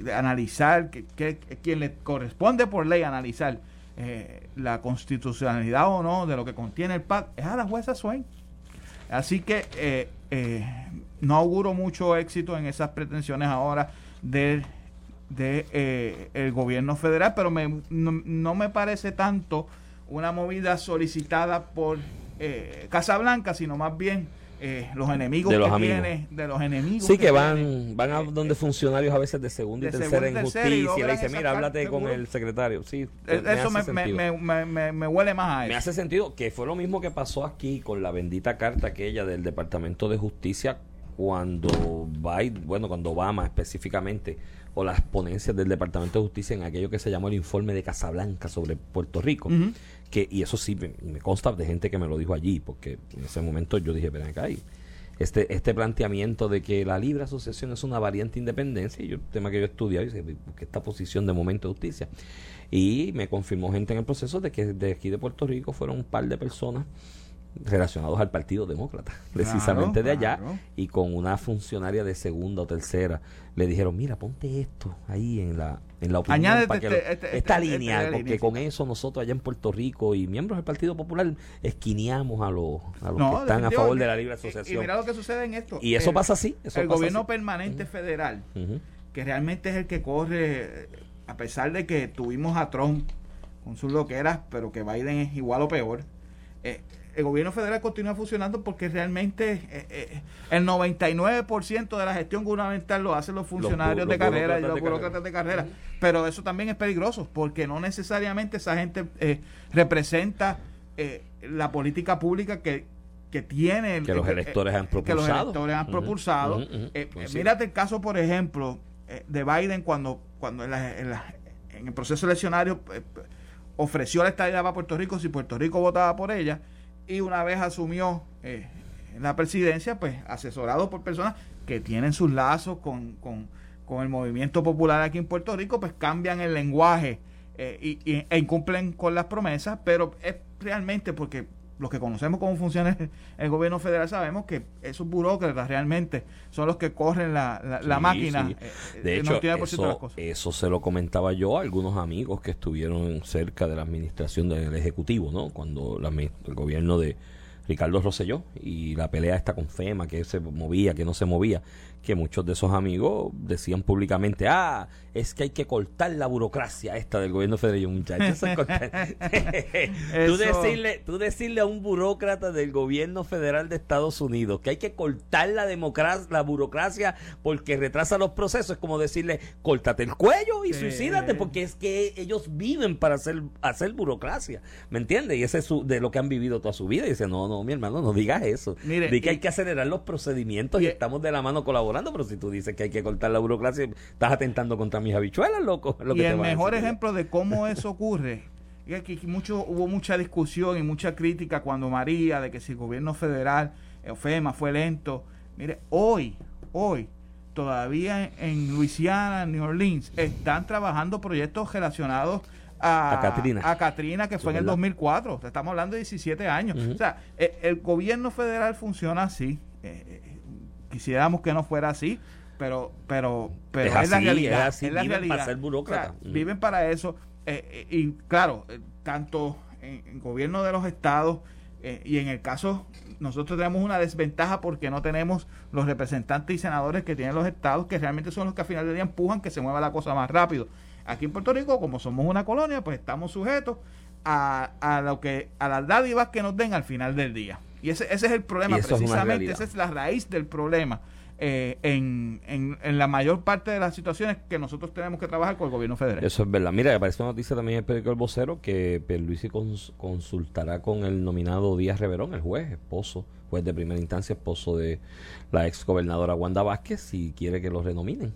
de analizar, que, que, quien le corresponde por ley analizar eh, la constitucionalidad o no de lo que contiene el PAC es a la jueza Swain. Así que eh, eh, no auguro mucho éxito en esas pretensiones ahora del de, eh, el gobierno federal, pero me, no, no me parece tanto una movida solicitada por eh, Casablanca, sino más bien eh, los enemigos De los que amigos. tiene, de los enemigos Sí, que van, van a donde funcionarios a veces de segunda y de tercera en y justicia. y le logran dice, esa mira, háblate con el secretario. Sí, Eh, Eso me, me, me- me huele más a eso. Me hace sentido que fue lo mismo que pasó aquí con la bendita carta aquella del Departamento de Justicia cuando Biden, bueno, cuando Obama específicamente, o las ponencias del Departamento de Justicia en aquello que se llamó el informe de Casablanca sobre Puerto Rico. Que Y eso sí, me, me consta de gente que me lo dijo allí, porque en ese momento yo dije, ven acá, este, este planteamiento de que la libre asociación es una variante de independencia, y yo, tema que yo he estudiado, y dije, ¿por qué esta posición de momento de justicia? Y me confirmó gente en el proceso de que de aquí de Puerto Rico fueron un par de personas relacionados al Partido Demócrata, *laughs* precisamente de allá, claro. y con una funcionaria de segunda o tercera le dijeron, mira, ponte esto ahí en la, en la opinión Añádete para que este- lo- este- esta este- línea, porque con eso nosotros allá en Puerto Rico y miembros del Partido Popular esquineamos a los, a los que están a favor de y- la libre y- Y, asociación. mira lo que sucede en esto. Y eso El- pasa así. Eso el pasa gobierno así. permanente federal, que realmente es el que corre, a pesar de que tuvimos a Trump con sus loqueras, pero que Biden es igual o peor, eh, el gobierno federal continúa funcionando porque realmente eh, eh, el 99% de la gestión gubernamental lo hacen los funcionarios de carrera y burócratas los de burócratas de carrera. Pero eso también es peligroso porque no necesariamente esa gente eh, representa eh, la política pública que, que tiene el- Que los eh, electores han que los propulsado. electores han propulsado. Coincido. mírate el caso, por ejemplo, de Biden cuando, cuando en, la- en la- en el proceso eleccionario ofreció la estabilidad para Puerto Rico si Puerto Rico votaba por ella y una vez asumió eh, la presidencia, pues asesorado por personas que tienen sus lazos con, con, con el movimiento popular aquí en Puerto Rico, pues cambian el lenguaje eh, y, y- e incumplen con las promesas, pero es realmente porque los que conocemos cómo funciona el, el gobierno federal sabemos que esos burócratas realmente son los que corren la, la, la Sí, máquina. sí. eh, De hecho, 99% de las eso, cosas. eso se lo comentaba yo a algunos amigos que estuvieron cerca de la administración del Ejecutivo, ¿no? Cuando la el gobierno de Ricardo Rosselló y la pelea está con FEMA, que se movía, que no se movía, que muchos de esos amigos decían públicamente, ah, es que hay que cortar la burocracia esta del gobierno federal. Y muchachos, *laughs* tú, decirle, tú decirle a un burócrata del gobierno federal de Estados Unidos que hay que cortar la democracia, la burocracia porque retrasa los procesos, es como decirle, córtate el cuello y Sí. suicídate, porque es que ellos viven para hacer, hacer burocracia, ¿me entiendes? Y ese es su- de lo que han vivido toda su vida. Y dice, no, no, mi hermano, no digas eso. Mire, Di que y- hay que acelerar los procedimientos y, y- estamos de la mano colaborando, pero si tú dices que hay que cortar la burocracia, estás atentando contra mis habichuelas, loco. lo y que el mejor ejemplo de cómo eso ocurre *laughs* es que aquí mucho, hubo mucha discusión y mucha crítica cuando María, de que si el gobierno federal, eh, FEMA, fue lento. Mire, hoy, hoy, todavía en, Luisiana, en New Orleans, están trabajando proyectos relacionados a, A Katrina. a Katrina, que fue en el verdad. 2004. O sea, Estamos hablando de 17 años. O sea, eh, el gobierno federal funciona así. eh, eh, quisiéramos que no fuera así, pero pero pero Es es, la realidad. es así, es la viven realidad. para ser burócrata. O sea, Mm. Viven para eso. eh, eh, y claro, eh, tanto en, en gobierno de los estados eh, y en el caso, nosotros tenemos una desventaja porque no tenemos los representantes y senadores que tienen los estados, que realmente son los que al final del día empujan que se mueva la cosa más rápido. Aquí en Puerto Rico, como somos una colonia, pues estamos sujetos a, a lo que a las dádivas que nos den al final del día. Y ese, ese es el problema, es precisamente, esa es la raíz del problema. eh, en, en, en la mayor parte de las situaciones que nosotros tenemos que trabajar con el gobierno federal. Eso es verdad. Mira, aparece una noticia también en el periódico El Vocero que Pierluisi cons- consultará con el nominado Díaz Reverón, el juez, esposo, juez de primera instancia, esposo de la ex gobernadora Wanda Vázquez, si quiere que lo renominen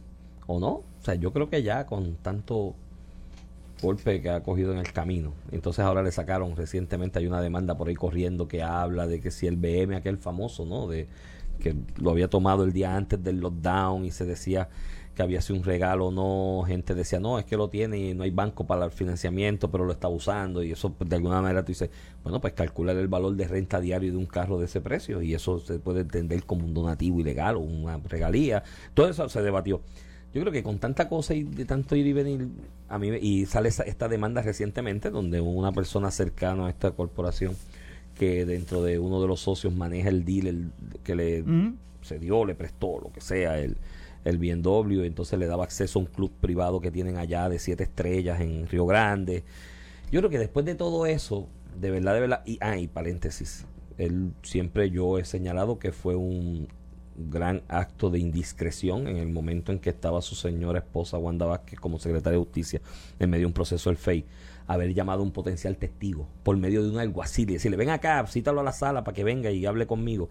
o no. O sea, yo creo que ya con tanto golpe que ha cogido en el camino. Entonces ahora le sacaron recientemente, hay una demanda por ahí corriendo que habla de que si el BM, aquel famoso, ¿no? De que lo había tomado el día antes del lockdown y se decía que había sido un regalo no, gente decía, no, es que lo tiene y no hay banco para el financiamiento, pero lo está usando y eso pues, de alguna manera tú dices, bueno, pues calcular el valor de renta diario de un carro de ese precio y eso se puede entender como un donativo ilegal o una regalía, todo eso se debatió. Yo creo que con tanta cosa y de tanto ir y venir, a mí y sale esa- esta demanda recientemente donde una persona cercana a esta corporación que dentro de uno de los socios maneja el deal el- que le Ujú. se dio, le prestó, lo que sea, el, el BMW, y entonces le daba acceso a un club privado que tienen allá de siete estrellas en Río Grande. Yo creo que después de todo eso, de verdad, de verdad, y, ah, y paréntesis, él siempre yo he señalado que fue un gran acto de indiscreción en el momento en que estaba su señora esposa Wanda Vázquez como secretaria de justicia en medio de un proceso del FEI haber llamado a un potencial testigo por medio de un alguacil y decirle ven acá, cítalo a la sala para que venga y hable conmigo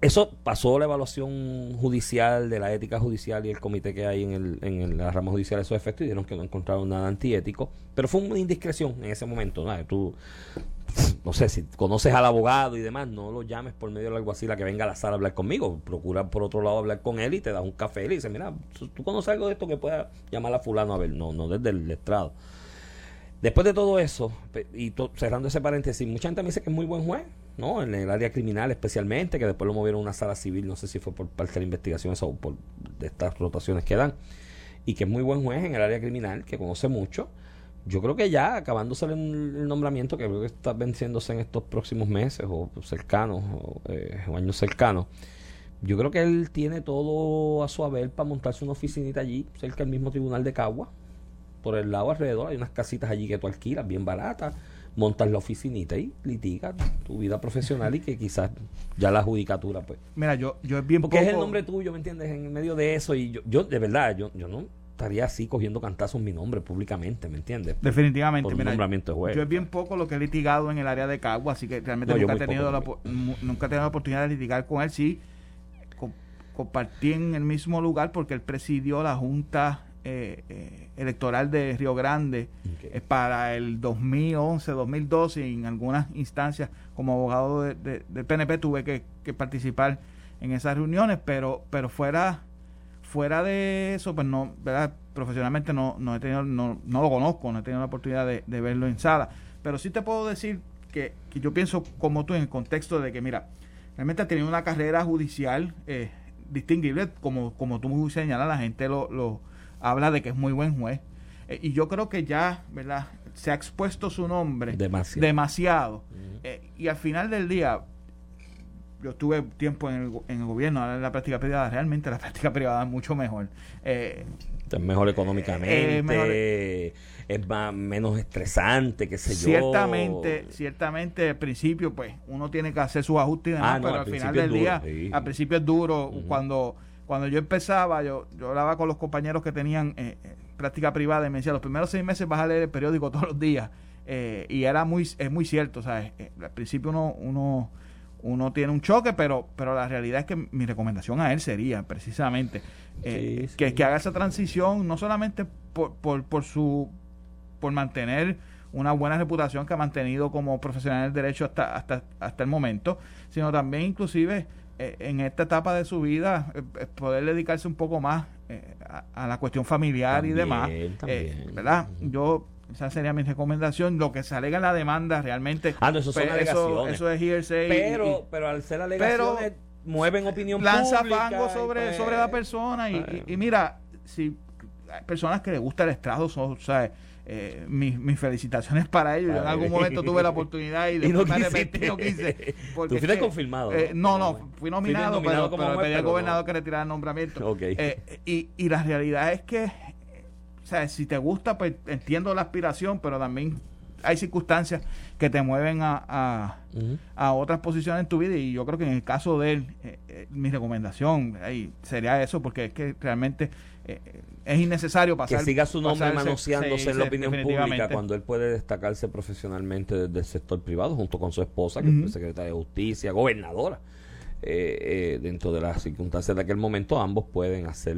eso pasó la evaluación judicial de la ética judicial y el comité que hay en, el, en el- la rama judicial de esos efectos y dijeron que no encontraron nada antiético, pero fue una indiscreción en ese momento. ¿no? Tú, no sé, si conoces al abogado y demás, no lo llames por medio del alguacil a que venga a la sala a hablar conmigo. Procura por otro lado hablar con él y te da un café y le mira, ¿tú conoces algo de esto que pueda llamar a fulano a ver? No, no desde el estrado. Después de todo eso, y cerrando ese paréntesis, mucha gente me dice que es muy buen juez, ¿no? En el área criminal especialmente, que después lo movieron a una sala civil, no sé si fue por parte de la investigación o por de estas rotaciones que dan, y que es muy buen juez en el área criminal, que conoce mucho. Yo creo que ya acabándose el, el nombramiento, que creo que está venciéndose en estos próximos meses o cercanos, o, eh, o años cercanos, yo creo que él tiene todo a su haber para montarse una oficinita allí, cerca del mismo tribunal de Cagua, por el lado alrededor hay unas casitas allí que tú alquilas bien baratas, montas la oficinita y litigas tu vida profesional y que quizás ya la judicatura pues Mira, yo, yo es bien porque es el nombre tuyo, ¿me entiendes? En medio de eso y yo, yo de verdad, yo, yo no estaría así cogiendo cantazos mi nombre públicamente, ¿me entiendes? Definitivamente, por un mira, nombramiento de juez. yo es bien poco lo que he litigado en el área de Cagua, así que realmente No, nunca, he tenido la, nunca he tenido la oportunidad de litigar con él. Sí, co- compartí en el mismo lugar porque él presidió la Junta eh, eh, Electoral de Río Grande Ok. eh, para el 2011, 2012 y en algunas instancias como abogado de- de- del PNP tuve que, que participar en esas reuniones, pero pero fuera fuera de eso, pues no, ¿verdad? Profesionalmente no, no he tenido, no, no lo conozco, no he tenido la oportunidad de, de verlo en sala. Pero sí te puedo decir que, que yo pienso como tú en el contexto de que, mira, realmente ha tenido una carrera judicial eh, distinguible, como, como tú muy señalas, la gente lo, lo habla de que es muy buen juez. Eh, y yo creo que ya, ¿verdad? Se ha expuesto su nombre Demasiado. Eh, y al final del día, yo estuve tiempo en el, en el gobierno, ahora en la práctica privada, realmente la *laughs* práctica privada es mucho mejor. Eh, es mejor económicamente, Eh, mejor- es más, menos estresante, qué sé yo. ciertamente, ciertamente al principio, pues, uno tiene que hacer sus ajustes y demás, Ah, no, pero al al final del día, sí. al principio es duro. Cuando cuando yo empezaba, yo, yo hablaba con los compañeros que tenían eh, práctica privada y me decían, los primeros seis meses vas a leer el periódico *laughs* todos los días. Eh, y era muy, es muy cierto, ¿sabes? Al principio uno, uno, uno tiene un choque, pero, pero la realidad es que mi recomendación a él sería precisamente eh, Sí, sí. Que, que haga esa transición, no solamente por, por, por su por mantener una buena reputación que ha mantenido como profesional del derecho hasta, hasta, hasta el momento, sino también inclusive eh, en esta etapa de su vida eh, poder dedicarse un poco más a, a la cuestión familiar y demás. también. ¿Verdad? Yo, esa sería mi recomendación. Lo que se alega en la demanda realmente... Ah, no, eso son alegaciones. eso es hearsay. y- Pero, pero al ser alegaciones, mueven opinión lanza pública. fango y sobre, pues, sobre la persona y, y- y mira, si hay personas que les gusta el estrado, son, ¿sabes? Eh, mis, mis felicitaciones para ellos. Yo en algún momento tuve la *laughs* oportunidad y, Y no me arrepentí, no quise. porque Tú fuiste confirmado, eh, no, ¿no? fui nominado, nominado pero, como pero pedí al gobernador no. que retirara el nombramiento. Eh, y, y la realidad es que, o sea, si te gusta, pues entiendo la aspiración, pero también hay circunstancias que te mueven a, a, a otras posiciones en tu vida y yo creo que en el caso de él, eh, eh, mi recomendación ahí sería eso, porque es que realmente eh, eh, es innecesario que pasar. siga su nombre manoseándose sí, en la sí, opinión pública cuando él puede destacarse profesionalmente desde el sector privado junto con su esposa, que Ujú. es secretaria de Justicia, gobernadora. Eh, eh, dentro de las circunstancias de aquel momento, ambos pueden hacer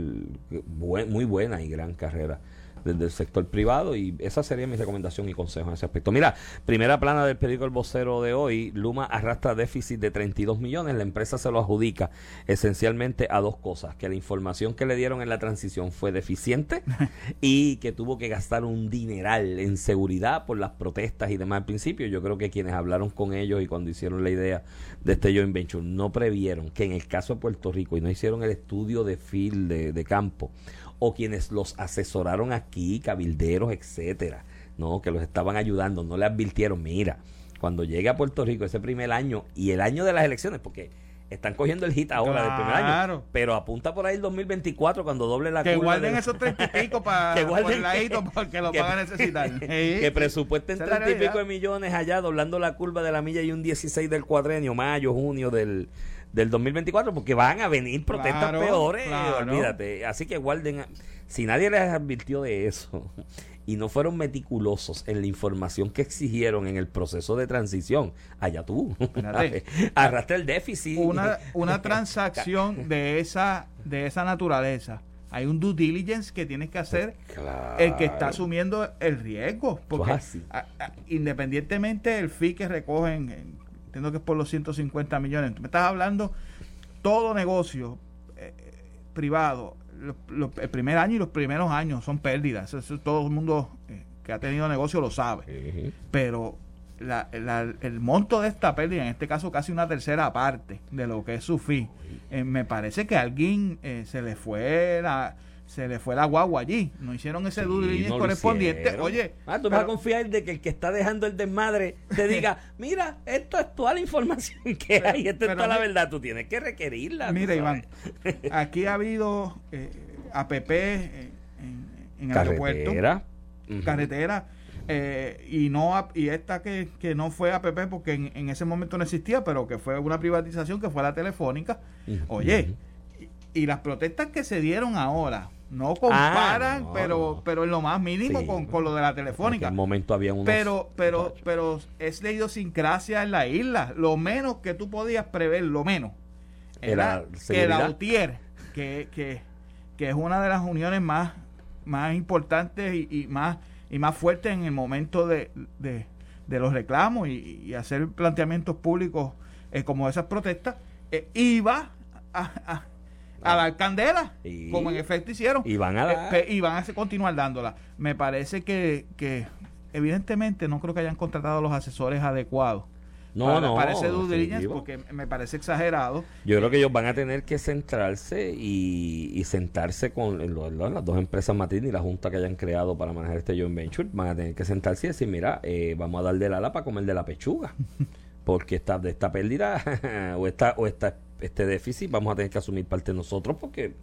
buen- muy buena y gran carrera desde el sector privado y esa sería mi recomendación y consejo en ese aspecto. Mira, primera plana del periódico El Vocero de hoy, Luma arrastra déficit de 32 millones, la empresa se lo adjudica esencialmente a dos cosas, que la información que le dieron en la transición fue deficiente *laughs* y que tuvo que gastar un dineral en seguridad por las protestas y demás al principio. Yo creo que quienes hablaron con ellos y cuando hicieron la idea de este joint venture no previeron que en el caso de Puerto Rico y no hicieron el estudio de field de, de campo o quienes los asesoraron aquí, cabilderos, etcétera, no, que los estaban ayudando, no le advirtieron, mira, cuando llegue a Puerto Rico ese primer año y el año de las elecciones, porque están cogiendo el hit ahora del primer año, Claro. pero apunta por ahí el 2024 cuando doble la Que curva guarden del- esos treinta y pico *laughs* para Que guarden- porque lo que- van a necesitar. *laughs* Que presupuesten Esa es la treinta y pico de millones allá doblando la curva de la milla y un 16 del cuadrenio, mayo, junio del, del 2024, porque van a venir protestas Claro, peores, claro. olvídate. Así que guarden, si nadie les advirtió de eso *laughs* y no fueron meticulosos en la información que exigieron en el proceso de transición, allá tú, *laughs* arrastra el déficit. una, una *laughs* transacción de esa de esa naturaleza hay un due diligence que tienes que hacer Claro. el que está asumiendo el riesgo porque así. a- a- independientemente del fee que recogen en- entiendo que es por los 150 millones. Tú me estás hablando todo negocio eh, privado lo- lo- el primer año y los primeros años son pérdidas. Eso, eso todo el mundo eh, que ha tenido negocio lo sabe. Pero la- la- el monto de esta pérdida, en este caso casi una tercera parte de lo que es su fee, eh, me parece que a alguien eh, se le fue la se le fue la guagua allí, no hicieron ese Sí, due diligence no correspondiente. hicieron. Oye, Ah, tú vas a confiar de que el que está dejando el desmadre te *laughs* diga, mira, esto es toda la información que Pero- hay, esto es toda la verdad, tú tienes que requerirla. mira. Iván, *laughs* aquí ha habido eh, APP eh, en, en el aeropuerto, Carretera. Ujú. carretera, eh, y no y esta que, que no fue APP porque en, en ese momento no existía, pero que fue una privatización que fue la telefónica. Oye, y, las protestas que se dieron ahora no comparan, Ah, no, pero no. pero en lo más mínimo Sí. con, con lo de la En telefónica. aquel momento había unos Pero pero muchachos. pero es la idiosincrasia en la isla. Lo menos que tú podías prever, lo menos, Era que la UTIER, que, que, que es una de las uniones más, más importantes y, y más y más fuertes en el momento de, de, de los reclamos y, y hacer planteamientos públicos eh, como esas protestas, eh, iba a, a, a dar candela, como en efecto hicieron. Y van a Eh, dar. y van a continuar dándola. Me parece que, que evidentemente no creo que hayan contratado los asesores adecuados. No, para, no. para ese due porque me parece exagerado. Yo creo que ellos van a tener que centrarse y, y sentarse con lo- lo- las dos empresas matriz y la junta que hayan creado para manejar este joint venture. Van a tener que sentarse y decir, mira, eh, vamos a dar del ala para comer de la pechuga. *laughs* Porque esta, de esta pérdida *laughs* o, esta, o esta, este déficit vamos a tener que asumir parte nosotros porque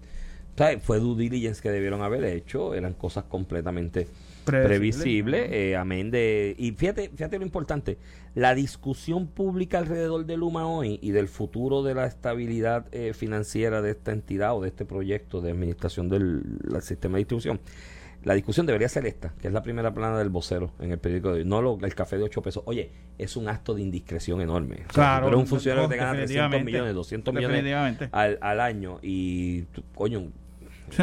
¿sabes? fue due diligence que debieron haber hecho. Eran cosas completamente Predecible. previsible, eh, amén de... Y fíjate, fíjate lo importante, la discusión pública alrededor de Luma hoy y del futuro de la estabilidad eh, financiera de esta entidad o de este proyecto de administración del la sistema de distribución, la discusión debería ser esta, que es la primera plana del vocero en el periódico de hoy, no lo- el café de 8 pesos. Oye, es un acto de indiscreción enorme. O sea, Claro, eres un funcionario que te gana 300 definitivamente. millones, 200 millones al, al año y, coño,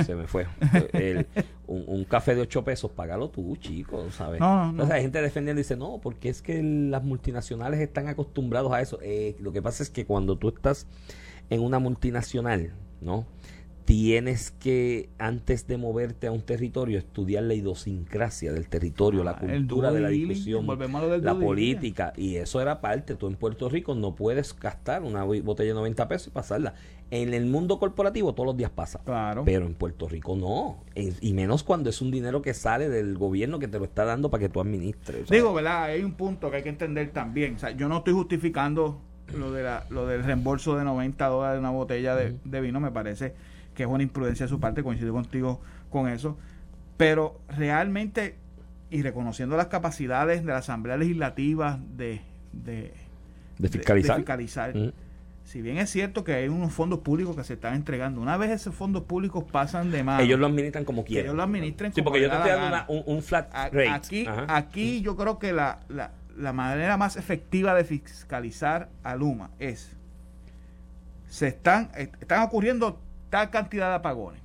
se me fue. El- un, un café de 8 pesos, págalo tú, chico, ¿sabes? No, no. Entonces hay gente defendiendo y dice, no, porque es que las multinacionales están acostumbrados a eso. Eh, lo que pasa es que cuando tú estás en una multinacional, ¿no? Tienes que, antes de moverte a un territorio, estudiar la idiosincrasia del territorio, la Ah, cultura de la discusión, la política. Y eso era parte. Tú en Puerto Rico no puedes gastar una bo- botella de 90 pesos y pasarla. En el mundo corporativo todos los días pasa. Claro. Pero en Puerto Rico no. Y menos cuando es un dinero que sale del gobierno que te lo está dando para que tú administres. Digo, ¿verdad? Hay un punto que hay que entender también. O sea, yo no estoy justificando lo de la, lo del reembolso de 90 dólares de una botella de, de vino. Me parece que es una imprudencia de su parte. Coincido contigo con eso. Pero realmente, y reconociendo las capacidades de la Asamblea Legislativa de, de, de fiscalizar. de fiscalizar, Mm. si bien es cierto que hay unos fondos públicos que se están entregando, una vez esos fondos públicos pasan de mano, Ellos lo administran como que quieren. ellos lo administren Sí, como porque yo te estoy dando una- un, un flat rate. Aquí, Ajá. aquí yo creo que la, la, la manera más efectiva de fiscalizar a Luma es se están están ocurriendo tal cantidad de apagones.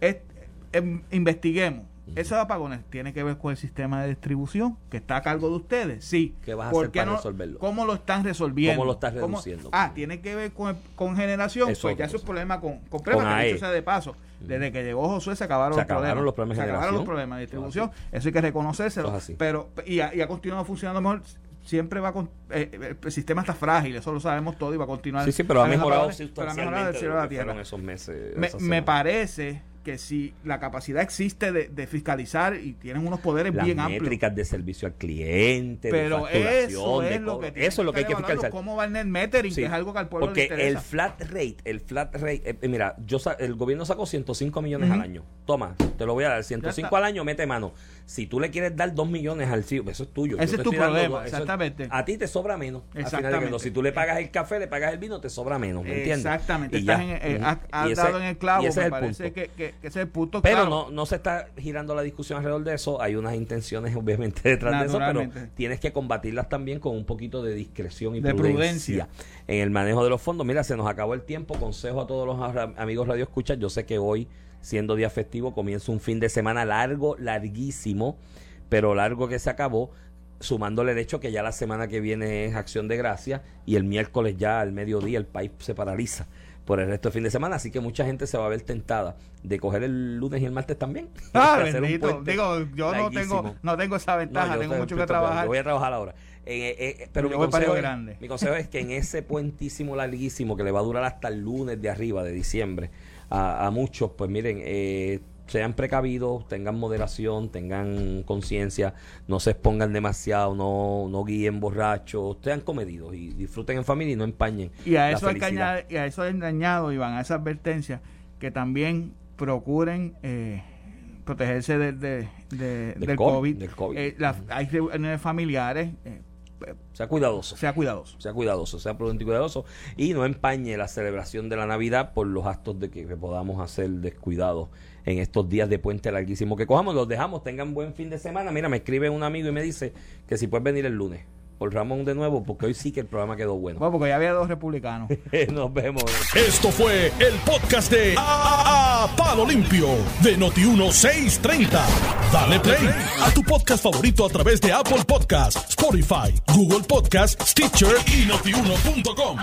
Es- em, investiguemos. Esos apagones tienen que ver con el sistema de distribución que está a cargo de ustedes. Sí. ¿Qué vas a ¿Por hacer qué para no- resolverlo? ¿Cómo lo están resolviendo? ¿Cómo lo estás reduciendo? Ah, tiene que ver con, con generación. Es pues ya eso es cosa. problema con, con problemas, Con que dicho sea de paso. Desde que llegó Josué se acabaron, Se los, problemas. los problemas de Se acabaron los problemas de Eso distribución. Eso hay que reconocérselo. Eso. Pero, y ha, y ha continuado funcionando mejor. Siempre va con. eh, el sistema está frágil, eso lo sabemos todo y va a continuar. Sí, sí, pero ha mejorado apagones, pero ha sustancialmente de cielo lo a la tierra. esos meses. Me, parece que si la capacidad existe de, de fiscalizar y tienen unos poderes Las bien amplios. métricas de servicio al cliente, de Pero facturación, eso de es lo que Eso es lo que hay que fiscalizar. ¿Cómo va el net metering? Sí, Que es algo que al pueblo porque le interesa. el flat rate, el flat rate, eh, eh, mira, yo el gobierno sacó 105 millones al año. Toma, te lo voy a dar, 105 está. al año, mete mano. Si tú le quieres dar 2 millones al CIO, eso es tuyo. Yo Ese es tu dando problema, dos, exactamente. a ti te sobra menos. Exactamente. Si tú le pagas el café, le pagas el vino, te sobra menos, ¿me entiendes? Exactamente, Y estás ya. en, eh, Ujú. has, has Y ese- dado en el clavo, y ese me es el parece punto. que, que- que ese es el punto Pero claro. no, no se está girando la discusión alrededor de eso. Hay unas intenciones, *laughs* obviamente, detrás de eso, pero tienes que combatirlas también con un poquito de discreción y De prudencia, prudencia. En el manejo de los fondos. Mira, se nos acabó el tiempo. Consejo a todos los amigos Radio Escuchas. Yo sé que hoy, siendo día festivo, comienza un fin de semana largo, larguísimo, pero largo que se acabó. Sumándole el hecho que ya la semana que viene es Acción de Gracia y el miércoles ya al mediodía el país se paraliza por el resto del fin de semana, así que mucha gente se va a ver tentada de coger el lunes y el martes también. Ah, *laughs* bendito. Digo, yo no tengo, no tengo esa ventaja, tengo mucho que trabajar. Yo voy a trabajar ahora. Eh, eh, eh, pero Yo mi consejo, es, Grande. mi consejo es que en ese puentísimo larguísimo que le va a durar hasta el lunes de arriba de diciembre a, a muchos, pues miren, eh, sean precavidos, tengan moderación, tengan conciencia, no se expongan demasiado, no, no guíen borrachos, sean comedidos y disfruten en familia y no empañen. Y a eso hay que añadir, y a eso hay que añado, Iván, a esa advertencia, que también procuren eh, protegerse de, de- de- Del del COVID, COVID. del COVID. Eh, la- hay reuniones familiares, eh, Sea cuidadoso. sea cuidadoso. sea cuidadoso, sea prudente y cuidadoso y no empañe la celebración de la Navidad por los actos de que, que podamos hacer descuidados en estos días de puente larguísimo que cojamos. Los dejamos, tengan buen fin de semana. Mira, me escribe un amigo y me dice que si puedes venir el lunes por Ramón de nuevo, porque hoy sí que el programa quedó bueno. Bueno, porque ya había dos republicanos. *laughs* Nos vemos. Esto fue el podcast de A, A- Palo Limpio de Noti1630. Dale play a tu podcast favorito a través de Apple Podcasts, Spotify, Google Podcasts, Stitcher y notiuno.com.